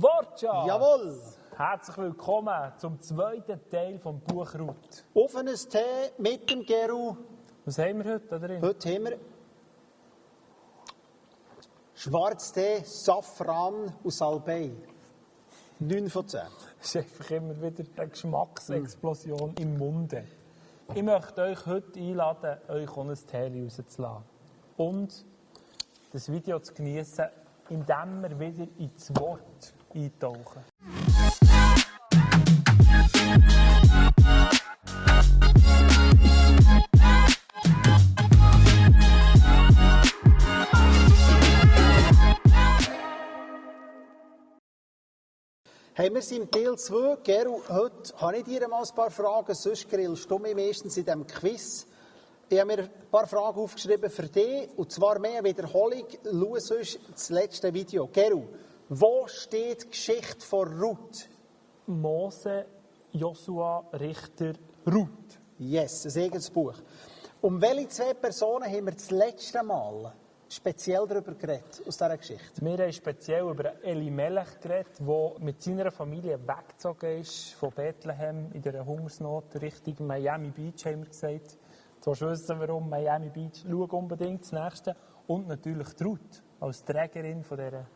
Wortschatz! Jawohl! Herzlich willkommen zum zweiten Teil vom Buch Ruth. Offenes Tee mit dem Geru. Was haben wir heute da drin? Heute haben wir Schwarztee, Safran und Salbei. 9 von 10. Das ist einfach immer wieder eine Geschmacksexplosion im Munde. Ich möchte euch heute einladen, euch ein Tee rauszulassen. Und das Video zu genießen, indem wir wieder ins Wort eintauchen. Hey, wir sind im Teil 2. Geru, heute habe ich dir mal ein paar Fragen, sonst grillst du mich meistens in diesem Quiz. Ich habe mir ein paar Fragen aufgeschrieben für dich, und zwar mehr Wiederholung. Schau sonst das letzte Video. Geru, wo steht die Geschichte von Ruth? Mose, Josua, Richter, Ruth. Yes, ein eigenes Buch. Um welche zwei Personen haben wir das letzte Mal speziell darüber geredet, aus dieser Geschichte? Wir haben speziell über Elimelech geredet, der mit seiner Familie weggezogen ist von Bethlehem in der Hungersnot Richtung Miami Beach, haben wir gesagt. Willst wissen, warum Miami Beach. Schau unbedingt das nächste. Und natürlich die Ruth als Trägerin von dieser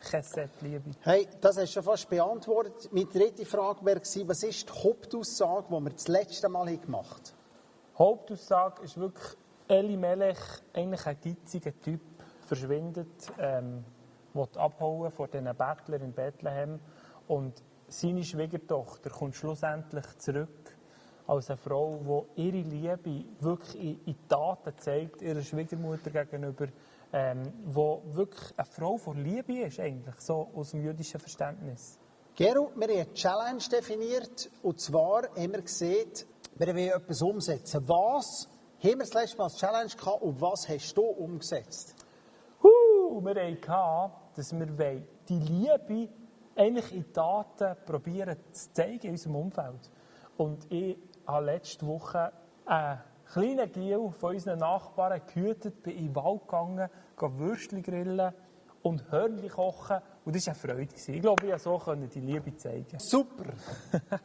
Chesed-Liebe. Hey, das hast du schon fast beantwortet. Meine dritte Frage wäre was ist die Hauptaussage, die wir das letzte Mal gemacht haben? Hauptaussage ist wirklich, Elimelech, eigentlich ein geiziger Typ, verschwindet, ähm, will abhauen von diesen Bettlern in Bethlehem und seine Schwiegertochter kommt schlussendlich zurück als eine Frau, die ihre Liebe wirklich in, in Taten zeigt, ihrer Schwiegermutter gegenüber, ähm, wo wirklich eine Frau von Liebe ist, eigentlich, so aus dem jüdischen Verständnis. Gero, wir haben eine Challenge definiert. Und zwar haben wir gesehen, wir wollen etwas umsetzen. Was haben wir das letzte Mal als Challenge gehabt und was hast du umgesetzt? Huh, wir hatten, dass wir die Liebe eigentlich in Taten probieren zu zeigen in unserem Umfeld. Und ich habe letzte Woche einen kleinen Giel von unseren Nachbarn gehütet, bin in den Wald gegangen, Würstchen grillen und Hörnchen kochen. Und das war eine Freude. Ich glaube, ich konnte so die Liebe zeigen. Super!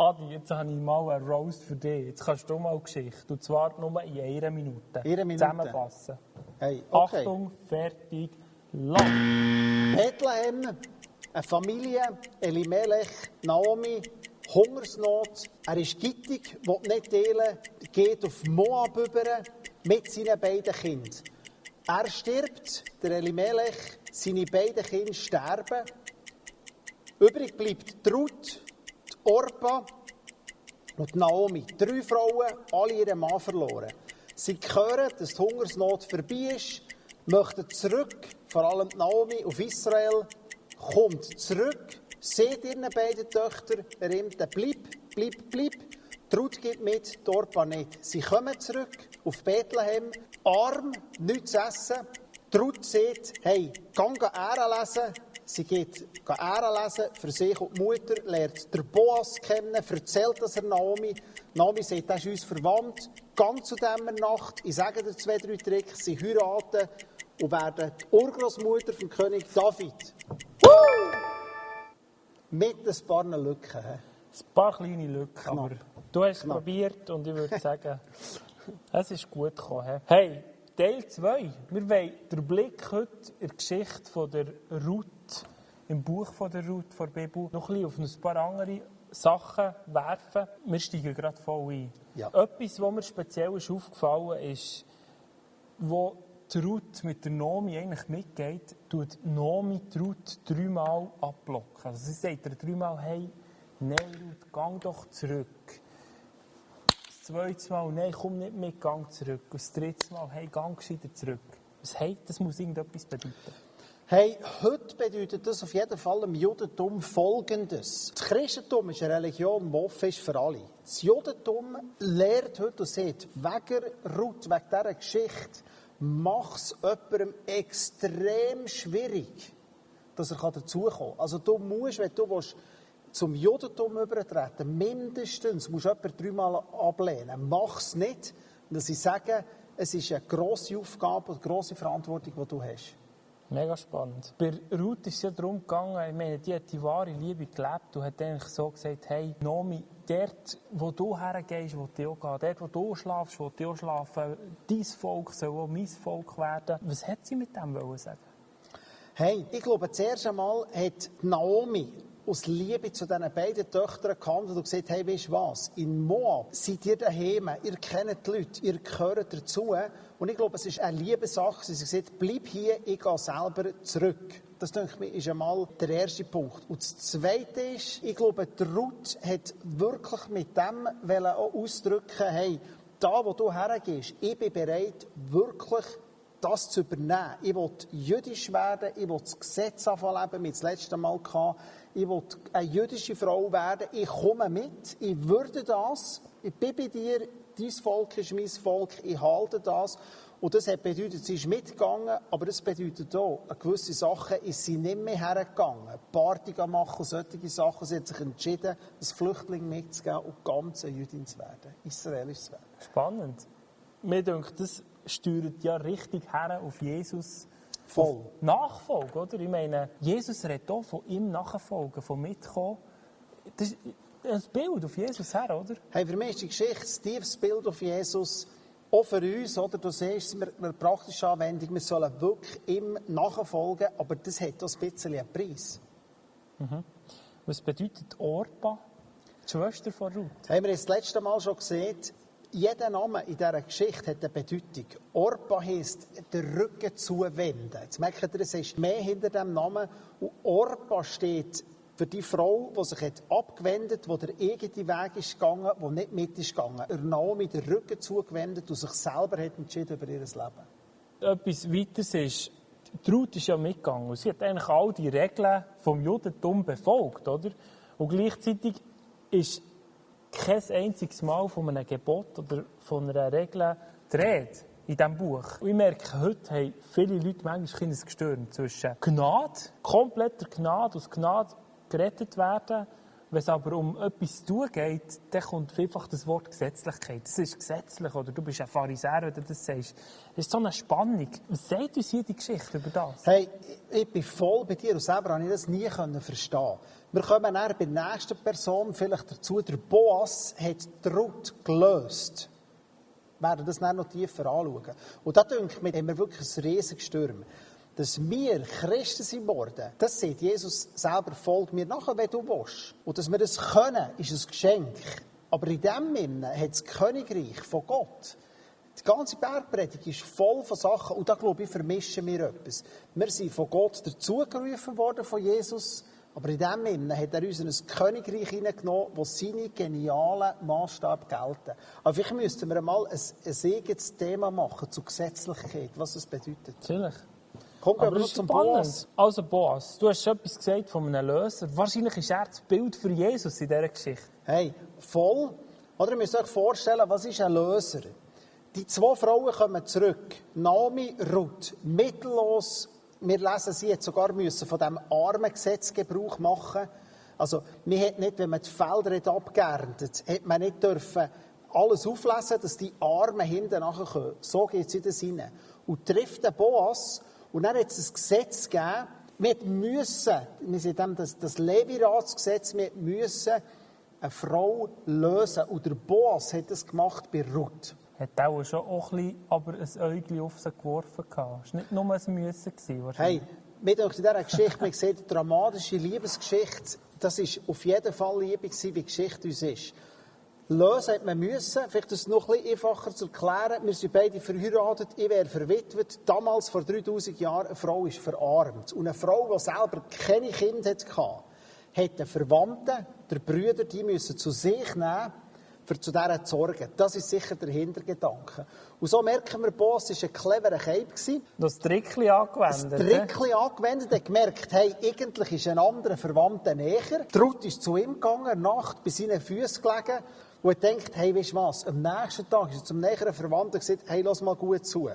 Adi, jetzt habe ich mal einen Roast für dich. Jetzt kannst du mal eine Geschichte. Und zwar nur in einer Minute. Eine Minute. Zusammenfassen. Hey, okay. Achtung, fertig, lang. Bethlehem, eine Familie, Elimelech, Naomi, Hungersnot. Er ist gittig, will nicht teilen, geht auf Moab über mit seinen beiden Kindern. Er stirbt, der Elimelech, seine beiden Kinder sterben. Übrig bleibt die Orpa und Naomi. Drei Frauen, alle ihren Mann verloren. Sie hören, dass die Hungersnot vorbei ist, möchten zurück, vor allem Naomi auf Israel, kommt zurück, seht ihren beiden Töchter, der Imte, bleib, bleib, bleib. Ruth geht mit, die Orpa nicht. Sie kommen zurück auf Bethlehem, arm, nichts zu essen. Ruth sagt, hey, gang Ähren lesen. Sie geht Ähren lesen für sich und die Mutter, lernt der Boas kennen, erzählt das er Naomi. Naomi sagt, das ist uns verwandt. Gang zu dieser Nacht, ich sage dir zwei, drei Tricks, sie heiraten und werden die Urgroßmutter vom König David. Woo! Mit ein paar Lücken. Ein paar kleine Lücken, Knapp. aber du hast es probiert und ich würde sagen, es ist gut gekommen. Hey, Teil 2. Wir wollen den Blick heute in die Geschichte von der Ruth, im Buch von der Ruth von der Bibel, noch ein bisschen auf ein paar andere Sachen werfen. Wir steigen gerade voll ein. Ja. Etwas, was mir speziell ist aufgefallen ist, wo die Ruth mit der Nomi eigentlich mitgeht, tut Nomi die Ruth dreimal abblocken. Also sie sagt ihr dreimal, hey, nein Ruth, gang doch zurück. Das zweite Mal, nein, komm nicht mit, gang zurück. Und das dritte Mal, hey, gang gescheiter zurück. Was hey, das muss irgendetwas bedeuten. Hey, heute bedeutet das auf jeden Fall im Judentum Folgendes. Das Christentum ist eine Religion, die offen ist für alle. Das Judentum lehrt heute und sagt, wegen Ruth, wegen dieser Geschichte, macht es jemandem extrem schwierig, dass er dazukommen kann. Also du musst, wenn du willst, zum Judentum übertreten, mindestens musst du jemanden dreimal ablehnen. Mach es nicht, dass sie sagen, es ist eine grosse Aufgabe und eine grosse Verantwortung, die du hast. Mega spannend. Bei Ruth ist es ja darum gegangen, ich meine, die hat die wahre Liebe gelebt und hat eigentlich so gesagt, hey, Nomi, dort, wo du hergehst, wo du auch. Dort, wo du schlafst, wo du schlafen. Dein Volk soll auch mein Volk werden. Was hat sie mit dem sagen? Hey, ich glaube, zuerst einmal hat Naomi aus Liebe zu diesen beiden Töchtern gehandelt und gesagt, hey, weißt du was? In Moab seid ihr daheim, ihr kennt die Leute, ihr gehört dazu. Und ich glaube, es ist eine Liebessache. Sie haben gesagt, bleib hier, ich gehe selber zurück. Das, denke ich ist einmal der erste Punkt. Und das Zweite ist, ich glaube, die Ruth hat wirklich mit dem auch ausdrücken, hey, da, wo du hergehst, ich bin bereit, wirklich das zu übernehmen. Ich will jüdisch werden, ich will das Gesetz anfangen wie ich das letzte Mal hatte. Ich will eine jüdische Frau werden, ich komme mit, ich würde das, ich bin bei dir, dein Volk ist mein Volk, ich halte das. Und das hat bedeutet, sie ist mitgegangen, aber das bedeutet auch, an gewisse Sachen ist sie nicht mehr hergegangen. Party machen, solche Sachen. Sie hat sich entschieden, das Flüchtling mitzugeben und ganz eine Jüdin zu werden, israelisch zu werden. Spannend. Mir denkt, das steuert ja richtig her auf Jesus. Voll. Nachfolge, oder? Ich meine, Jesus redet auch von ihm nachfolgen, von mitkommen. Das ist ein Bild auf Jesus her, oder? Hey, für mich ist die Geschichte ein tiefes Bild auf Jesus. Auch für uns, oder? Du siehst es, eine praktische Anwendung, wir sollen wirklich ihm nachfolgen, aber das hat auch ein bisschen einen Preis. Mhm. Was bedeutet Orpa? Die Schwester von Ruth? Haben wir das letzte Mal schon gesehen, jeder Name in dieser Geschichte hat eine Bedeutung. Orpa heisst, den Rücken zuwenden. Jetzt merkt ihr, es ist mehr hinter dem Namen. Und Orpa steht für die Frau, die sich abgewendet hat, die der eigene Weg ist gegangen, die nicht mit ist gegangen. Er Naomi den Rücken zugewendet und sich selber hat entschieden über ihr Leben. Etwas weiteres ist, die Ruth ist ja mitgegangen. Sie hat eigentlich all die Regeln vom Judentum befolgt, oder? Und gleichzeitig ist kein einziges Mal von einem Gebot oder von einer Regel die Rede in diesem Buch. Und ich merke, heute haben viele Leute manchmal ein Gestürm zwischen Gnade, kompletter Gnade, aus Gnade gerettet werden, wenn es aber um etwas tun geht, dann kommt vielfach das Wort Gesetzlichkeit. Das ist gesetzlich, oder du bist ein Pharisäer, wenn du das sagst. Das ist so eine Spannung. Was sagt uns hier die Geschichte über das? Hey, ich bin voll bei dir und selber habe ich das nie verstehen wir kommen dann bei der nächsten Person vielleicht dazu. Der Boas hat die Ruth gelöst. Wir werden das dann noch tiefer anschauen. Und da denke ich haben wir wirklich ein riesiges Sturm. Dass wir Christen sind worden, das sieht Jesus selber, folgt mir nachher, wenn du willst. Und dass wir das können, ist ein Geschenk. Aber in dem Sinne hat das Königreich von Gott die ganze Bergpredigt ist voll von Sachen, und da glaube ich, vermischen wir etwas. Wir sind von Gott dazugerufen worden, von Jesus, aber in dem Sinne hat er uns in ein Königreich hineingenommen, wo seine genialen Maßstab gelten. Aber vielleicht müssten wir mal ein, ein eigenes Thema machen zur Gesetzlichkeit, was das bedeutet. Natürlich. Kommt aber noch zum Boas. Also Boas, du hast etwas gesagt von einem Löser. Wahrscheinlich ist er das Bild für Jesus in dieser Geschichte. Hey, voll. Oder ihr müsst euch vorstellen, was ist ein Löser? Die zwei Frauen kommen zurück. Naomi, Ruth, mittellos wir lesen, sie hat sogar müssen von diesem Armengesetz Gebrauch machen. Also, man hat nicht, wenn man die Felder hat abgeerntet hat, man nicht dürfen alles auflesen, dass die Armen hinten nachher kommen. So geht es in das hinein. Und trifft den Boas, und dann hat es ein Gesetz gegeben, wir müssen, wir sind dem das, das Leviratsgesetz, wir müssen eine Frau lösen. Und der Boas hat das gemacht bei Ruth hat auch schon auch ein bisschen, aber ein Äugchen auf sie geworfen. Es war nicht nur ein Müssen. Hey, mit euch in dieser Geschichte, man sieht, die dramatische Liebesgeschichte, das war auf jeden Fall Liebe wie die Geschichte uns ist. Lösen hat man müssen. Vielleicht ist es noch ein bisschen einfacher zu erklären. Wir sind beide verheiratet. Ich wäre verwitwet. Damals, vor 3000 Jahren, eine Frau ist verarmt. Und eine Frau, die selber keine Kinder hatte, hat einen Verwandten, der Brüder, die müssen zu sich nehmen für zu dieser zu sorgen. Das ist sicher der Hintergedanke. Und so merken wir, Boss war ein cleverer Cape. Das Trickli angewendet. Das Trickli angewendet. Er gemerkt, hey, eigentlich ist ein anderer Verwandter näher. Trut ist zu ihm gegangen, Nacht bei seinen Füßen gelegen und er denkt, hey, weißt du was, am nächsten Tag ist er zum näheren Verwandten gesagt, hey, lass mal gut zu.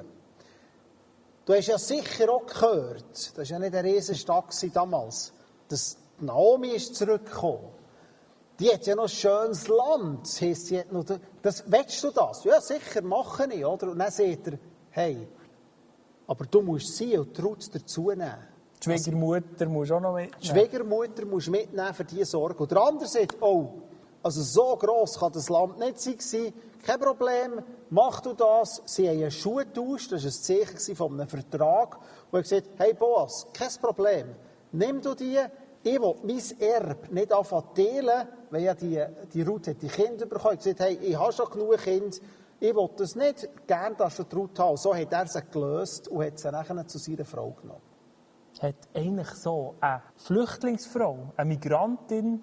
Du hast ja sicher auch gehört, das war ja nicht eine Riesenstadt damals, dass Naomi ist zurückgekommen die hat ja noch ein schönes Land. Das heisst, sie hat noch, das, willst du das? Ja, sicher, mache ich, oder? Und dann sagt er, hey, Aber du musst sie und Trutz dazu nehmen. Die Schwiegermutter muss auch noch mitnehmen. Die Schwiegermutter musst du mitnehmen für diese Sorge. Und der andere sagt, oh, also so gross kann das Land nicht sein. Kein Problem, mach du das. Sie haben einen Schuh getauscht, das war ein Zeichen von einem Vertrag. Und hat gesagt, hey Boas, kein Problem, nimm du die, ich will mein Erbe nicht anfangen teilen, weil ja die, die Ruth hat die Kinder bekommen. Er hat gesagt, hey, ich habe schon genug Kinder, ich will das nicht, gerne dass du die Ruth haben. So hat er sie gelöst und hat sie nachher zu seiner Frau genommen. Hat eigentlich so eine Flüchtlingsfrau, eine Migrantin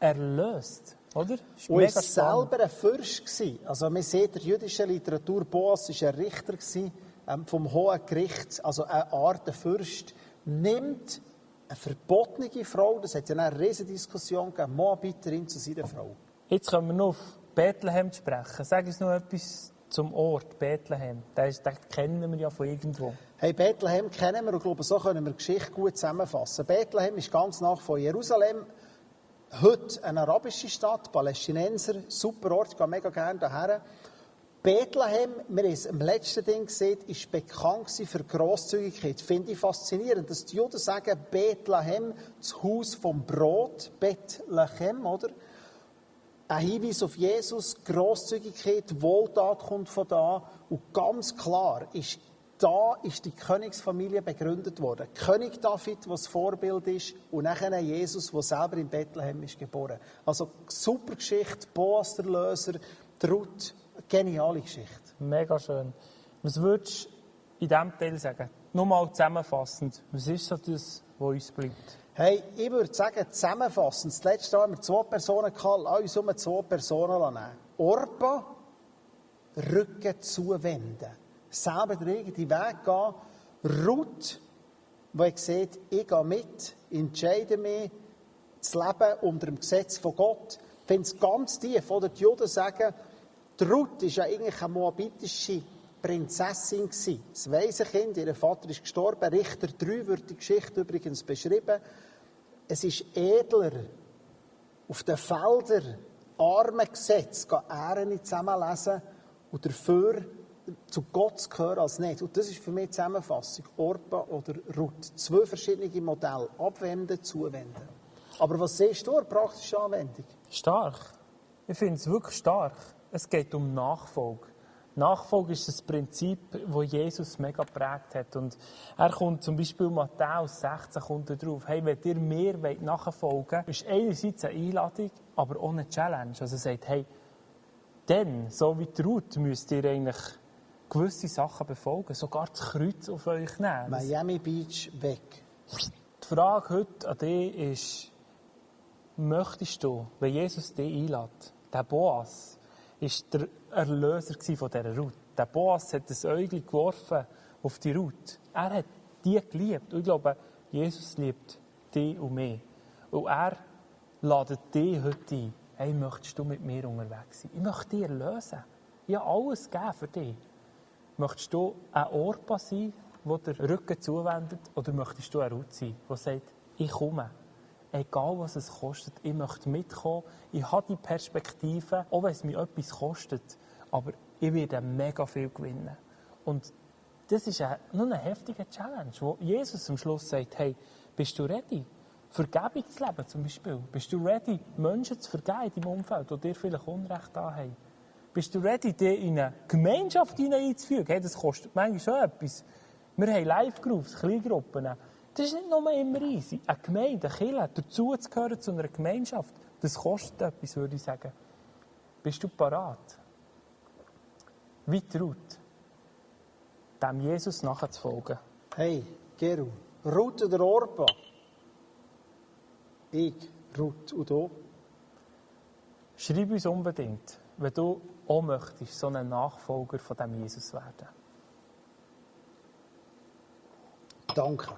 erlöst, oder? Ist und war selber ein Fürst. Gewesen. Also man sieht in der jüdischen Literatur, Boas war ein Richter gewesen, ähm, vom Hohen Gericht, also eine Art Fürst, nimmt eine verbotene Frau, das hat ja eine riesige Diskussion gegeben, Moabiterin zu seiner Frau. Jetzt kommen wir noch auf Bethlehem zu sprechen. Sag uns noch etwas zum Ort Bethlehem. Den, den kennen wir ja von irgendwo. Hey, Bethlehem kennen wir und glaube, so können wir die Geschichte gut zusammenfassen. Bethlehem ist ganz nach von Jerusalem. Heute eine arabische Stadt, Palästinenser, super Ort, ich gehe mega gerne daher. Bethlehem, wir haben es im letzten Ding gesehen, ist bekannt für Grosszügigkeit. Finde ich faszinierend, dass die Juden sagen, Bethlehem, das Haus vom Brot, Bethlehem, oder? Ein Hinweis auf Jesus, Grosszügigkeit, Wohltat kommt von da. Und ganz klar ist, da ist die Königsfamilie begründet worden. König David, was Vorbild ist, und nachher Jesus, der selber in Bethlehem ist geboren. Also super Geschichte, Boas der Löser, Ruth, Geniale Geschichte. Mega schön. Was würdest du in diesem Teil sagen? Nur mal zusammenfassend, was ist so das, was uns bleibt? Hey, ich würde sagen, zusammenfassend, das letzte Mal haben wir zwei Personen gehabt, lass uns um zwei Personen nehmen. Orpa, Rücken zuwenden. Selber den eigenen Weg gehen. Ruth, ich sieht, ich gehe mit, entscheide mich, das Leben unter dem Gesetz von Gott. Ich finde es ganz tief, oder die Juden sagen, die Ruth ist ja eigentlich eine moabitische Prinzessin. Das weise Kind, ihr Vater ist gestorben. Richter 3 wird die Geschichte übrigens beschrieben. Es ist edler, auf den Feldern arme Gesetze Ehren zusammenlesen und dafür zu Gott zu gehören als nicht. Und das ist für mich die Zusammenfassung. Orpa oder Ruth. Zwei verschiedene Modelle. Abwenden, zuwenden. Aber was siehst du in praktischer Anwendung? Stark. Ich finde es wirklich stark. Es geht um Nachfolge. Nachfolge ist das Prinzip, wo Jesus mega prägt hat. Und er kommt zum Beispiel Matthäus 16 kommt drauf. Hey, wenn ihr mir nachfolgen wollt, ist einerseits eine Einladung, aber eine Challenge. Also er sagt, hey, dann, so wie die Ruth, müsst ihr eigentlich gewisse Sachen befolgen, sogar das Kreuz auf euch nehmen. Miami Beach weg. Die Frage heute an dich ist, möchtest du, wenn Jesus dich einlädt, der Boas, ist der Erlöser von dieser Ruth. Der Boas hat das Äugel geworfen auf die Ruth. Er hat die geliebt. Und ich glaube, Jesus liebt dich und mich. Und er ladet dich heute ein. Hey, möchtest du mit mir unterwegs sein? Ich möchte dich erlösen. Ich habe alles gegeben für dich. Möchtest du ein Orpa sein, der den Rücken zuwendet? Oder möchtest du ein Ruth sein, der sagt, ich komme? egal was es kostet, ich möchte mitkommen, ich habe die Perspektive, auch wenn es mir etwas kostet, aber ich werde mega viel gewinnen. Und das ist eine, nur eine heftige Challenge, wo Jesus am Schluss sagt, hey, bist du ready? Vergebung zu leben zum Beispiel. Bist du ready, Menschen zu vergeben in deinem Umfeld, die dir vielleicht Unrecht haben? Bist du ready, dich in eine Gemeinschaft einzufügen? Hey, das kostet manchmal schon etwas. Wir haben Live-Groups, Kleingruppen. Das ist nicht nur immer easy. Eine Gemeinde, eine Kirche, dazu zu gehören zu einer Gemeinschaft, das kostet etwas, würde ich sagen. Bist du parat? Wie Ruth, dem Jesus nachzufolgen? Hey, Geru, Ruth oder Orpa? Ich, Ruth und du? Schreib uns unbedingt, wenn du auch möchtest, so ein Nachfolger von dem Jesus werden. Danke.